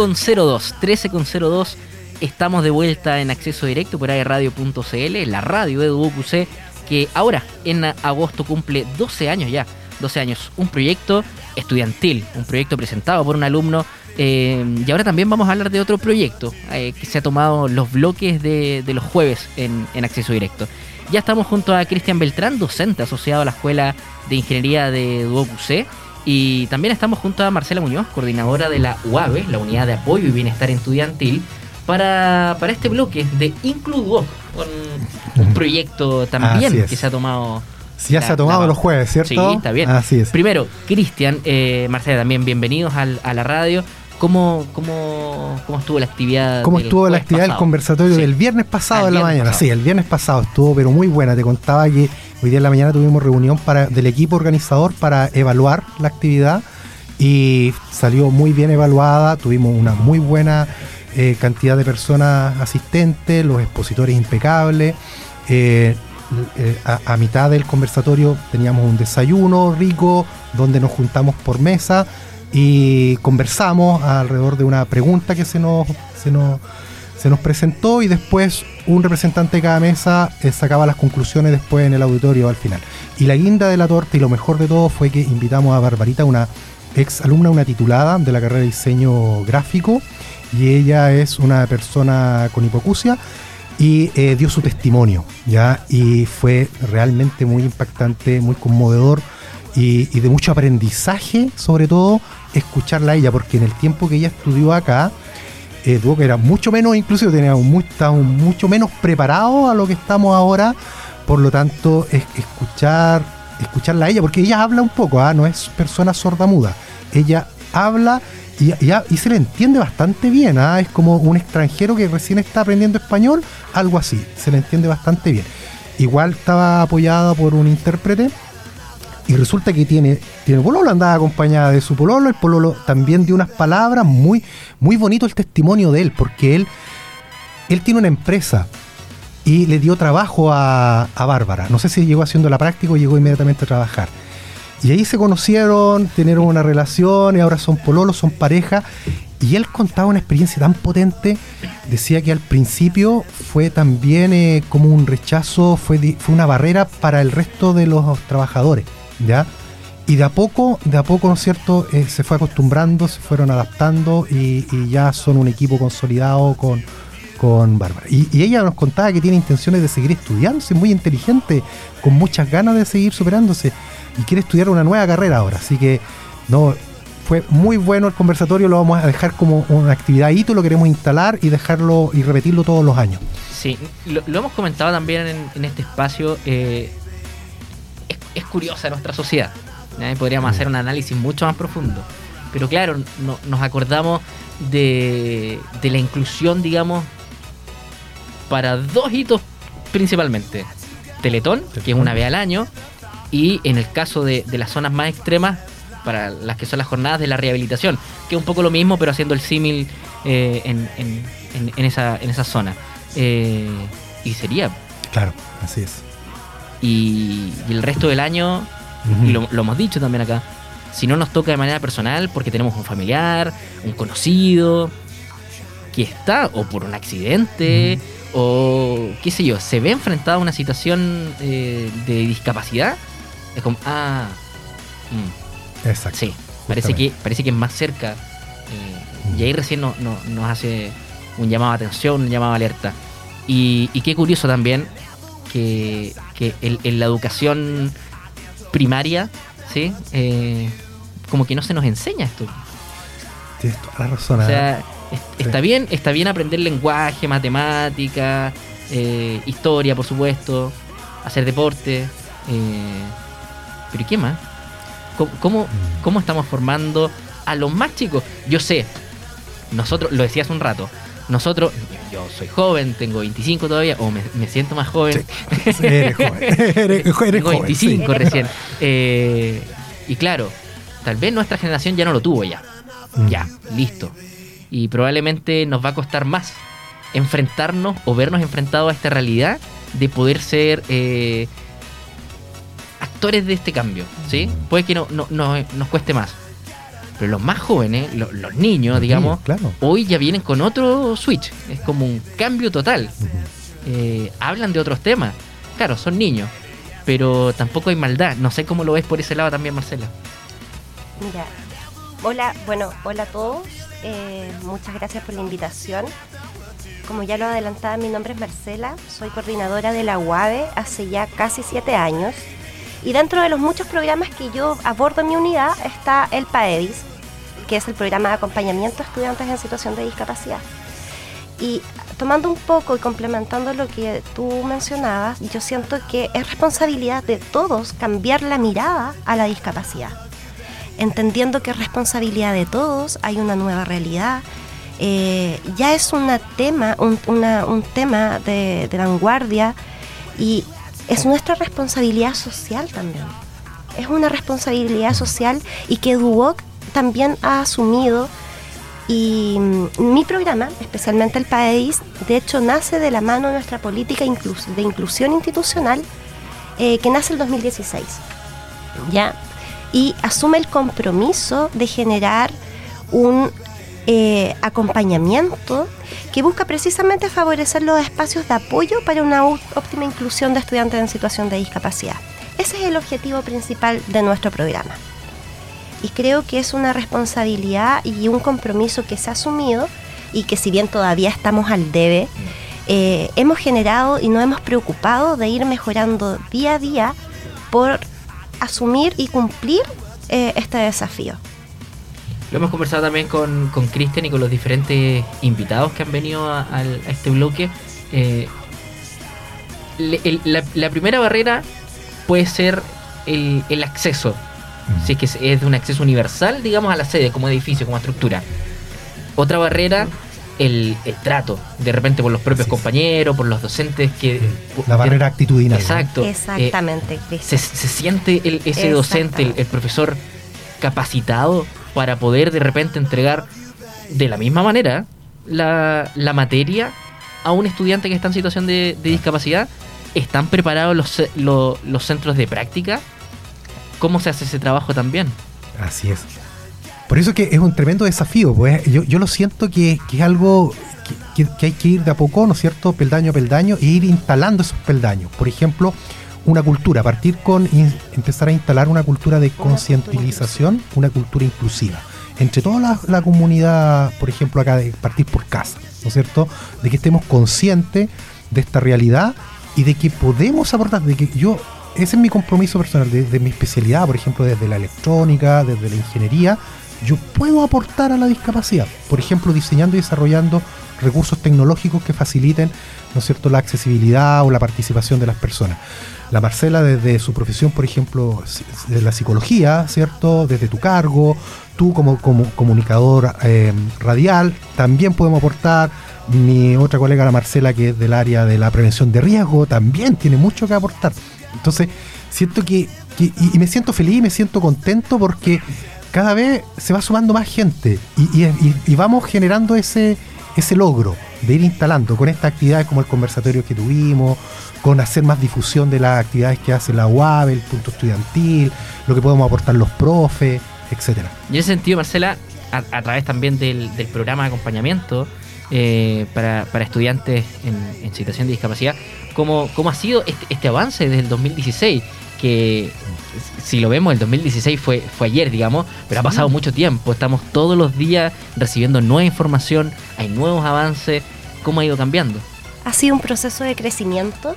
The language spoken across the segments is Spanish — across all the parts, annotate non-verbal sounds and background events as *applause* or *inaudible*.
13.02, 13.02. Estamos de vuelta en acceso directo por airradio.cl, la radio de DuoQC, que ahora en agosto cumple 12 años ya. 12 años, un proyecto estudiantil, un proyecto presentado por un alumno. Eh, y ahora también vamos a hablar de otro proyecto eh, que se ha tomado los bloques de, los jueves en, acceso directo. Ya estamos junto a Cristian Beltrán, docente asociado a la Escuela de Ingeniería de DuoQC y también estamos junto a Marcela Muñoz, coordinadora de la UAVE, la Unidad de Apoyo y Bienestar Estudiantil, para, para este bloque de Includuo, un proyecto también que se ha tomado. Sí, ya se ha tomado los jueves, ¿cierto? Sí, está bien. Así es. Primero, Cristian, eh, Marcela, también bienvenidos a la radio. ¿Cómo, cómo, cómo estuvo la actividad? ¿Cómo estuvo la actividad del conversatorio del viernes pasado en la mañana? Sí, el viernes pasado estuvo, pero muy buena. Te contaba que hoy día en la mañana tuvimos reunión para, del equipo organizador para evaluar la actividad y salió muy bien evaluada. Tuvimos una muy buena eh, cantidad de personas asistentes, los expositores impecables. Eh, eh, a, mitad del conversatorio teníamos un desayuno rico donde nos juntamos por mesa y conversamos alrededor de una pregunta que se nos, se nos, se nos presentó y después un representante de cada mesa eh, sacaba las conclusiones después en el auditorio al final. Y la guinda de la torta y lo mejor de todo fue que invitamos a Barbarita, una ex alumna, una titulada de la carrera de diseño gráfico, y ella es una persona con hipocusia y eh, dio su testimonio, ¿ya? Y fue realmente muy impactante, muy conmovedor y, de mucho aprendizaje, sobre todo escucharla a ella, porque en el tiempo que ella estudió acá, eh, tuvo que era mucho menos, inclusive teníamos mucho menos preparados a lo que estamos ahora, por lo tanto, es, escuchar, escucharla a ella, porque ella habla un poco, ¿ah? no es persona sorda muda, ella habla y, y, se le entiende bastante bien, ¿ah? es como un extranjero que recién está aprendiendo español, algo así, se le entiende bastante bien. Igual estaba apoyada por un intérprete y resulta que tiene, tiene pololo, andaba acompañada de su pololo, el pololo también dio unas palabras, muy, muy bonito el testimonio de él, porque él, él tiene una empresa y le dio trabajo a, Bárbara. No sé si llegó haciendo la práctica o llegó inmediatamente a trabajar. Y ahí se conocieron, tenieron una relación y ahora son pololos, son pareja. Y él contaba una experiencia tan potente, decía que al principio fue también eh, como un rechazo, fue, fue una barrera para el resto de los trabajadores ¿ya? Y de a poco, de a poco, ¿no es cierto?, eh, se fue acostumbrando, se fueron adaptando y, ya son un equipo consolidado con, con Bárbara. Y, ella nos contaba que tiene intenciones de seguir estudiando, es muy inteligente, con muchas ganas de seguir superándose y quiere estudiar una nueva carrera ahora. Así que, no, fue muy bueno el conversatorio, lo vamos a dejar como una actividad hito, lo queremos instalar y dejarlo y repetirlo todos los años. Sí, lo, hemos comentado también en, este espacio. Eh, es curiosa nuestra sociedad. Podríamos hacer un análisis mucho más profundo. Pero claro, nos acordamos de, la inclusión, digamos, para dos hitos principalmente. Teletón, que es una vez al año, y en el caso de, las zonas más extremas, para las que son las jornadas de la rehabilitación, que es un poco lo mismo, pero haciendo el símil eh, en, esa, en esa zona. Eh, y sería. Claro, así es. Y, el resto del año, y lo, hemos dicho también acá, si no nos toca de manera personal porque tenemos un familiar, un conocido, que está, o por un accidente, o qué sé yo, se ve enfrentado a una situación eh, de discapacidad, es como, ah, mm, exacto. Sí, parece que, parece que es más cerca. Eh, y ahí recién nos hace un llamado de atención, un llamado de alerta. Y, y qué curioso también que, en la educación primaria, ¿sí? Eh, como que no se nos enseña esto. Tienes toda la razón. O sea, ¿eh? está bien, está bien aprender lenguaje, matemática, eh, historia, por supuesto, hacer deporte. pero ¿y qué más? ¿Cómo, mm. ¿Cómo, estamos formando a los más chicos? Yo sé, nosotros, lo decía hace un rato, nosotros, yo soy joven, tengo 25 todavía, o me, siento más joven. *laughs* eres joven. tengo 25 recién. Eh, y claro, tal vez nuestra generación ya no lo tuvo ya. Mm. Ya, listo. Y probablemente nos va a costar más enfrentarnos o vernos enfrentados a esta realidad de poder ser eh, actores de este cambio. ¿sí? Mm. Puede que no, no, nos cueste más. Pero los más jóvenes, los niños, digamos, hoy ya vienen con otro switch. Es como un cambio total. Eh, hablan de otros temas. Claro, son niños, pero tampoco hay maldad. No sé cómo lo ves por ese lado también, Marcela. Mira, hola, bueno, hola a todos. Eh, muchas gracias por la invitación. Como ya lo adelantaba, mi nombre es Marcela, soy coordinadora de la UADE hace ya casi siete años. Y dentro de los muchos programas que yo abordo en mi unidad está el PAEDIS, que es el programa de acompañamiento a estudiantes en situación de discapacidad. Y tomando un poco y complementando lo que tú mencionabas, yo siento que es responsabilidad de todos cambiar la mirada a la discapacidad. Entendiendo que es responsabilidad de todos, hay una nueva realidad. Eh, ya es una tema, un, tema de, vanguardia y es nuestra responsabilidad social también. Es una responsabilidad social y que Duoc también ha asumido y mm, mi programa, especialmente el país, de hecho nace de la mano de nuestra política de inclusión institucional eh, que nace el 2016. ¿ya? Y asume el compromiso de generar un eh, acompañamiento que busca precisamente favorecer los espacios de apoyo para una óptima inclusión de estudiantes en situación de discapacidad. Ese es el objetivo principal de nuestro programa y creo que es una responsabilidad y un compromiso que se ha asumido y que si bien todavía estamos al debe, eh, hemos generado y nos hemos preocupado de ir mejorando día a día por asumir y cumplir eh, este desafío. Lo hemos conversado también con Cristian y con los diferentes invitados que han venido a, este bloque. Eh, la, primera barrera puede ser el, el acceso si es que es de un acceso universal, digamos, a la sede como edificio, como estructura. Otra barrera, el, trato, de repente por los propios compañeros, por los docentes que... La barrera actitudinal. Exacto. Exactamente, eh, se, siente ese docente, el, profesor capacitado para poder de repente entregar de la misma manera la, materia a un estudiante que está en situación de, discapacidad. ¿Están preparados los, los centros de práctica? cómo se hace ese trabajo también. Así es. Por eso que es un tremendo desafío, pues yo, yo lo siento que, es algo que, hay que ir de a poco, ¿no es cierto?, peldaño a peldaño, e ir instalando esos peldaños. Por ejemplo, una cultura, partir con empezar a instalar una cultura de concientización, una cultura inclusiva. Entre toda la, comunidad, por ejemplo, acá de partir por casa, ¿no es cierto?, de que estemos conscientes de esta realidad y de que podemos aportar, de que yo ese es mi compromiso personal, desde mi especialidad, por ejemplo, desde la electrónica, desde la ingeniería, yo puedo aportar a la discapacidad. Por ejemplo, diseñando y desarrollando recursos tecnológicos que faciliten, ¿no es cierto?, la accesibilidad o la participación de las personas. La Marcela, desde su profesión, por ejemplo, de la psicología, ¿cierto?, desde tu cargo, tú como, comunicador eh, radial, también podemos aportar. Mi otra colega, la Marcela, que es del área de la prevención de riesgo, también tiene mucho que aportar. Entonces, siento que, y, me siento feliz, y me siento contento porque cada vez se va sumando más gente y, vamos generando ese, ese logro de ir instalando con estas actividades como el conversatorio que tuvimos, con hacer más difusión de las actividades que hace la UAB, el punto estudiantil, lo que podemos aportar los profes, etcétera. Y en ese sentido, Marcela, a, través también del, programa de acompañamiento eh, para, estudiantes en situación de discapacidad, cómo, cómo ha sido este, este, avance desde el 2016, que si lo vemos, el 2016 fue, fue ayer, digamos, pero ha pasado mucho tiempo, estamos todos los días recibiendo nueva información, hay nuevos avances, ¿cómo ha ido cambiando? Ha sido un proceso de crecimiento.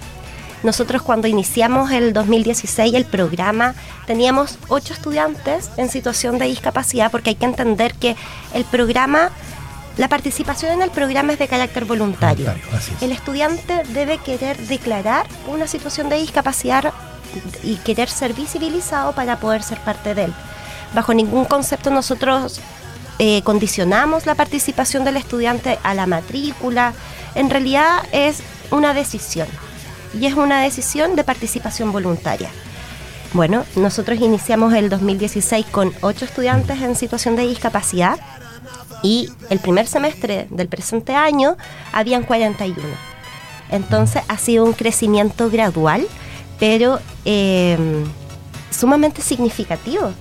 Nosotros cuando iniciamos el 2016 el programa teníamos ocho estudiantes en situación de discapacidad porque hay que entender que el programa la participación en el programa es de carácter voluntario. el estudiante debe querer declarar una situación de discapacidad y querer ser visibilizado para poder ser parte de él. Bajo ningún concepto nosotros eh, condicionamos la participación del estudiante a la matrícula. En realidad es una decisión y es una decisión de participación voluntaria. Bueno, nosotros iniciamos el 2016 con ocho estudiantes en situación de discapacidad y el primer semestre del presente año habían 41. Entonces ha sido un crecimiento gradual, pero eh, sumamente significativo,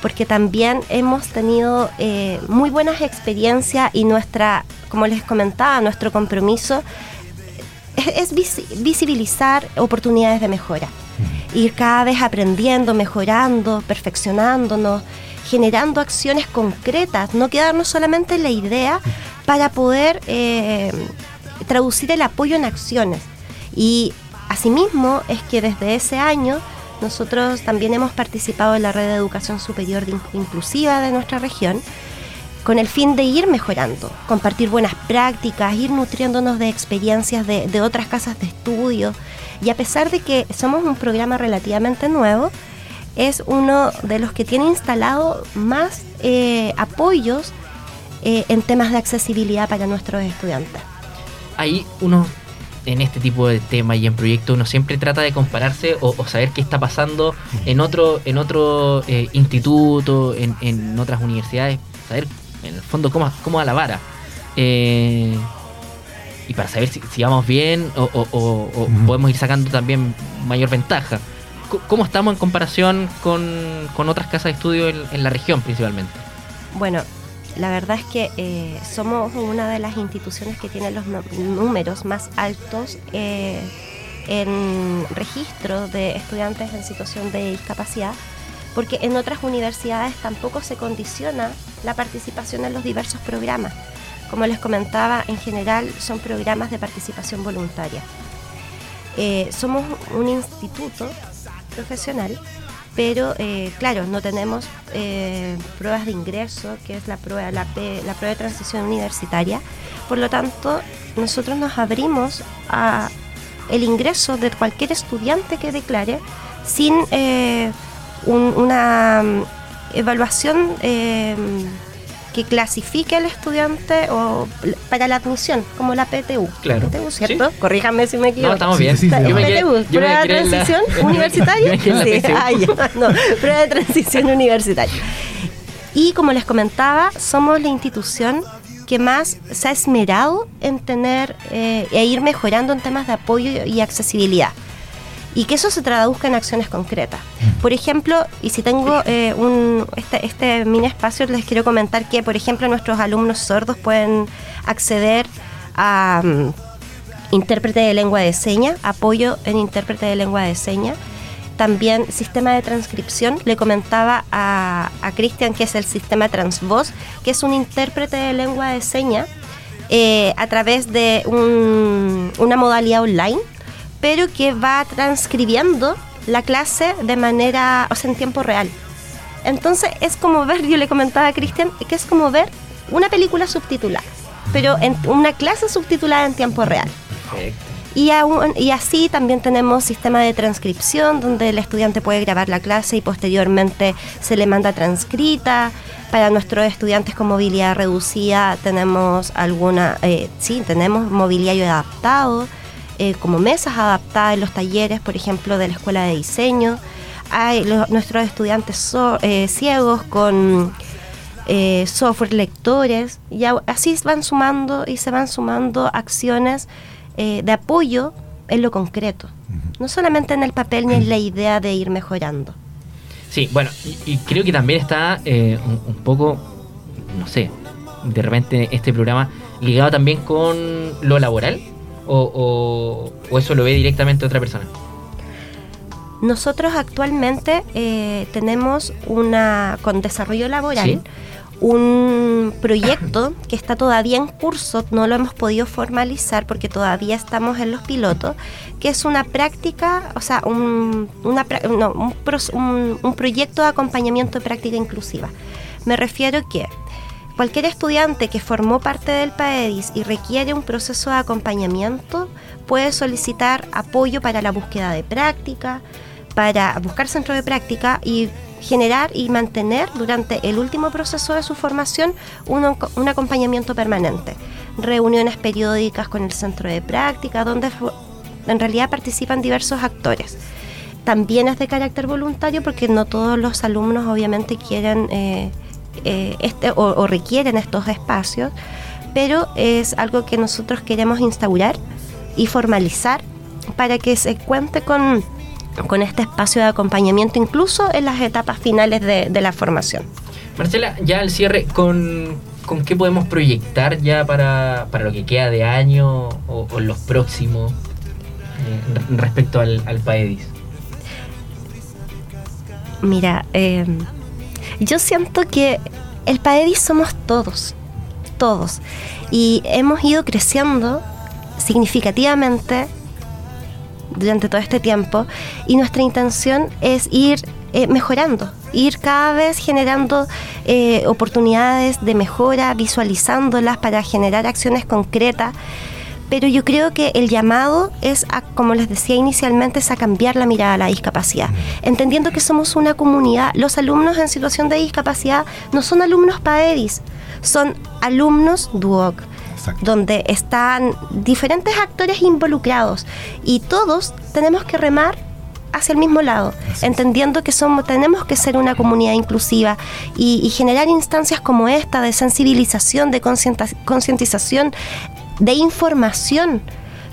porque también hemos tenido eh, muy buenas experiencias y nuestra, como les comentaba, nuestro compromiso es, visibilizar oportunidades de mejora. Ir cada vez aprendiendo, mejorando, perfeccionándonos, generando acciones concretas, no quedarnos solamente en la idea para poder eh, traducir el apoyo en acciones. Y asimismo es que desde ese año nosotros también hemos participado en la red de educación superior inclusiva de nuestra región con el fin de ir mejorando, compartir buenas prácticas, ir nutriéndonos de experiencias de, otras casas de estudio. Y a pesar de que somos un programa relativamente nuevo, es uno de los que tiene instalado más eh, apoyos eh, en temas de accesibilidad para nuestros estudiantes. Hay uno en este tipo de temas y en proyectos uno siempre trata de compararse o, saber qué está pasando en otro en otro eh, instituto, en, en, otras universidades, saber en el fondo cómo, cómo va la vara. Eh, y para saber si, vamos bien o, podemos ir sacando también mayor ventaja. ¿Cómo estamos en comparación con, otras casas de estudio en la región principalmente? Bueno, la verdad es que eh, somos una de las instituciones que tiene los números más altos eh, en registro de estudiantes en situación de discapacidad, porque en otras universidades tampoco se condiciona la participación en los diversos programas. Como les comentaba, en general son programas de participación voluntaria. Eh, somos un instituto profesional pero eh, claro, no tenemos eh, pruebas de ingreso, que es la prueba, la, prueba de transición universitaria. Por lo tanto, nosotros nos abrimos a el ingreso de cualquier estudiante que declare sin eh, una mm, evaluación que clasifique al estudiante o para la admisión, como la PTU. Claro. PTU, ¿cierto? Corríjame si me equivoco. No, estamos bien. PTU, prueba de transición *laughs* universitaria. sí, ah, no, prueba de transición *laughs* universitaria. Y como les comentaba, somos la institución que más se ha esmerado en tener eh, e ir mejorando en temas de apoyo y accesibilidad y que eso se traduzca en acciones concretas. Por ejemplo, y si tengo eh, un, este, este, mini espacio, les quiero comentar que, por ejemplo, nuestros alumnos sordos pueden acceder a mm, intérprete de lengua de señas, apoyo en intérprete de lengua de señas. También sistema de transcripción. Le comentaba a, a Cristian que es el sistema Transvoz, que es un intérprete de lengua de señas eh, a través de una modalidad online pero que va transcribiendo la clase de manera, o sea, en tiempo real. Entonces es como ver, yo le comentaba a Cristian, que es como ver una película subtitulada, pero en una clase subtitulada en tiempo real. Y, y así también tenemos sistema de transcripción donde el estudiante puede grabar la clase y posteriormente se le manda transcrita. Para nuestros estudiantes con movilidad reducida tenemos alguna, eh, sí, tenemos mobiliario adaptado eh, como mesas adaptadas en los talleres, por ejemplo, de la escuela de diseño. Hay nuestros estudiantes eh, ciegos con eh, software lectores. Y así van sumando y se van sumando acciones de apoyo en lo concreto, no solamente en el papel ni en la idea de ir mejorando. Sí, bueno, y, creo que también está un, poco, no sé, de repente este programa ligado también con lo laboral, o, eso lo ve directamente otra persona? Nosotros actualmente eh, tenemos una con desarrollo laboral un proyecto que está todavía en curso, no lo hemos podido formalizar porque todavía estamos en los pilotos, que es una práctica, o sea, un, una, un, un proyecto de acompañamiento de práctica inclusiva. Me refiero que Cualquier estudiante que formó parte del PAEDIS y requiere un proceso de acompañamiento puede solicitar apoyo para la búsqueda de práctica, para buscar centro de práctica y generar y mantener durante el último proceso de su formación un, acompañamiento permanente. Reuniones periódicas con el centro de práctica, donde en realidad participan diversos actores. También es de carácter voluntario porque no todos los alumnos obviamente quieren eh, eh, este, o, requieren estos espacios, pero es algo que nosotros queremos instaurar y formalizar para que se cuente con con este espacio de acompañamiento incluso en las etapas finales de, la formación. Marcela, ya al cierre, ¿con, ¿con, qué podemos proyectar ya para, lo que queda de año o, los próximos eh, respecto al, al, PAEDIS? Mira, eh, yo siento que el PAEDIS somos todos, todos, y hemos ido creciendo significativamente durante todo este tiempo y nuestra intención es ir eh, mejorando, ir cada vez generando eh, oportunidades de mejora, visualizándolas para generar acciones concretas. Pero yo creo que el llamado es, a, como les decía inicialmente, es a cambiar la mirada a la discapacidad, entendiendo que somos una comunidad. Los alumnos en situación de discapacidad no son alumnos PAEDIS, son alumnos DUOC donde están diferentes actores involucrados y todos tenemos que remar hacia el mismo lado, entendiendo que somos, tenemos que ser una comunidad inclusiva y, generar instancias como esta de sensibilización, de concientización, de información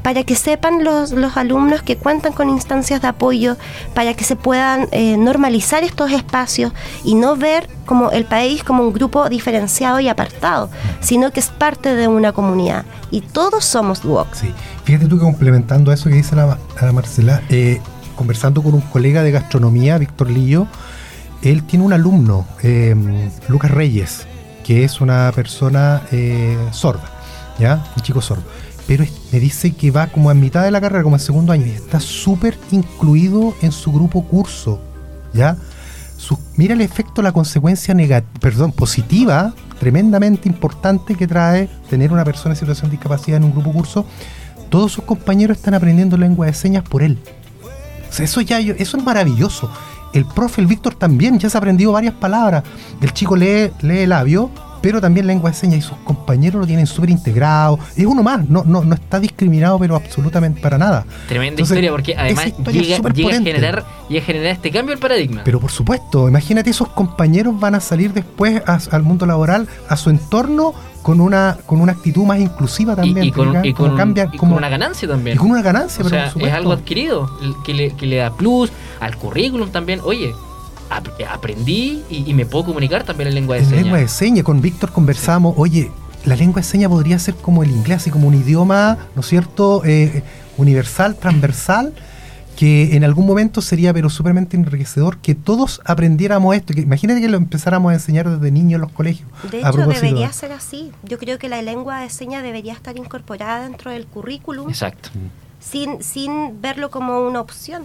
para que sepan los, alumnos que cuentan con instancias de apoyo, para que se puedan eh, normalizar estos espacios y no ver como el país como un grupo diferenciado y apartado, sino que es parte de una comunidad. Y todos somos DUOC. Sí, fíjate tú que complementando eso que dice la, Marcela, eh, conversando con un colega de gastronomía, Víctor Lillo, él tiene un alumno, eh, Lucas Reyes, que es una persona sorda, ¿ya? Un chico sordo pero me dice que va como a mitad de la carrera, como en segundo año, y está súper incluido en su grupo curso, ¿ya? mira el efecto, la consecuencia perdón, positiva, tremendamente importante que trae tener una persona en situación de discapacidad en un grupo curso. Todos sus compañeros están aprendiendo lengua de señas por él. eso ya, eso es maravilloso. El profe, el Víctor también, ya se ha aprendido varias palabras. El chico lee, lee labio pero también lengua de señas y sus compañeros lo tienen súper integrado. Es uno más, no, no, no está discriminado, pero absolutamente para nada. Tremenda historia, porque además llega, a generar, llega, a generar, este cambio del paradigma. Pero por supuesto, imagínate, esos compañeros van a salir después al mundo laboral, a su entorno, con una con una actitud más inclusiva también. Y, con, una ganancia también. Y con una ganancia, pero por. Es algo adquirido que le, que le da plus al currículum también. Oye, aprendí y, me puedo comunicar también en lengua de señas. lengua de señas, con Víctor conversamos, oye, la lengua de señas podría ser como el inglés, así como un idioma, ¿no es cierto?, eh, universal, transversal, que en algún momento sería pero súpermente enriquecedor que todos aprendiéramos esto. Que, imagínate que lo empezáramos a enseñar desde niños en los colegios. De hecho, debería ser así. Yo creo que la lengua de señas debería estar incorporada dentro del currículum. Exacto. Sin, sin verlo como una opción.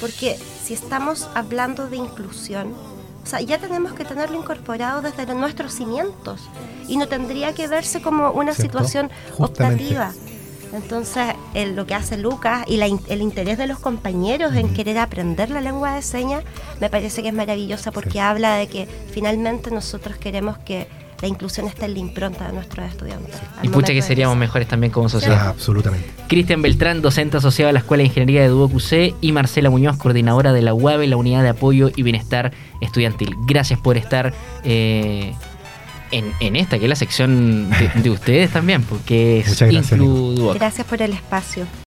Porque si estamos hablando de inclusión, o sea, ya tenemos que tenerlo incorporado desde nuestros cimientos y no tendría que verse como una situación optativa. Entonces, lo que hace Lucas y el interés de los compañeros en querer aprender la lengua de señas me parece que es maravillosa porque habla de que finalmente nosotros queremos que la inclusión está en la impronta de nuestros estudiantes. Y pucha que seríamos mejores también como sociedad. absolutamente. Cristian Beltrán, docente asociado a la Escuela de Ingeniería de UOQC y Marcela Muñoz, coordinadora de la UAB, la Unidad de Apoyo y Bienestar Estudiantil. Gracias por estar eh, en, esta, que es la sección de, ustedes también, porque es Muchas gracias, Gracias por el espacio.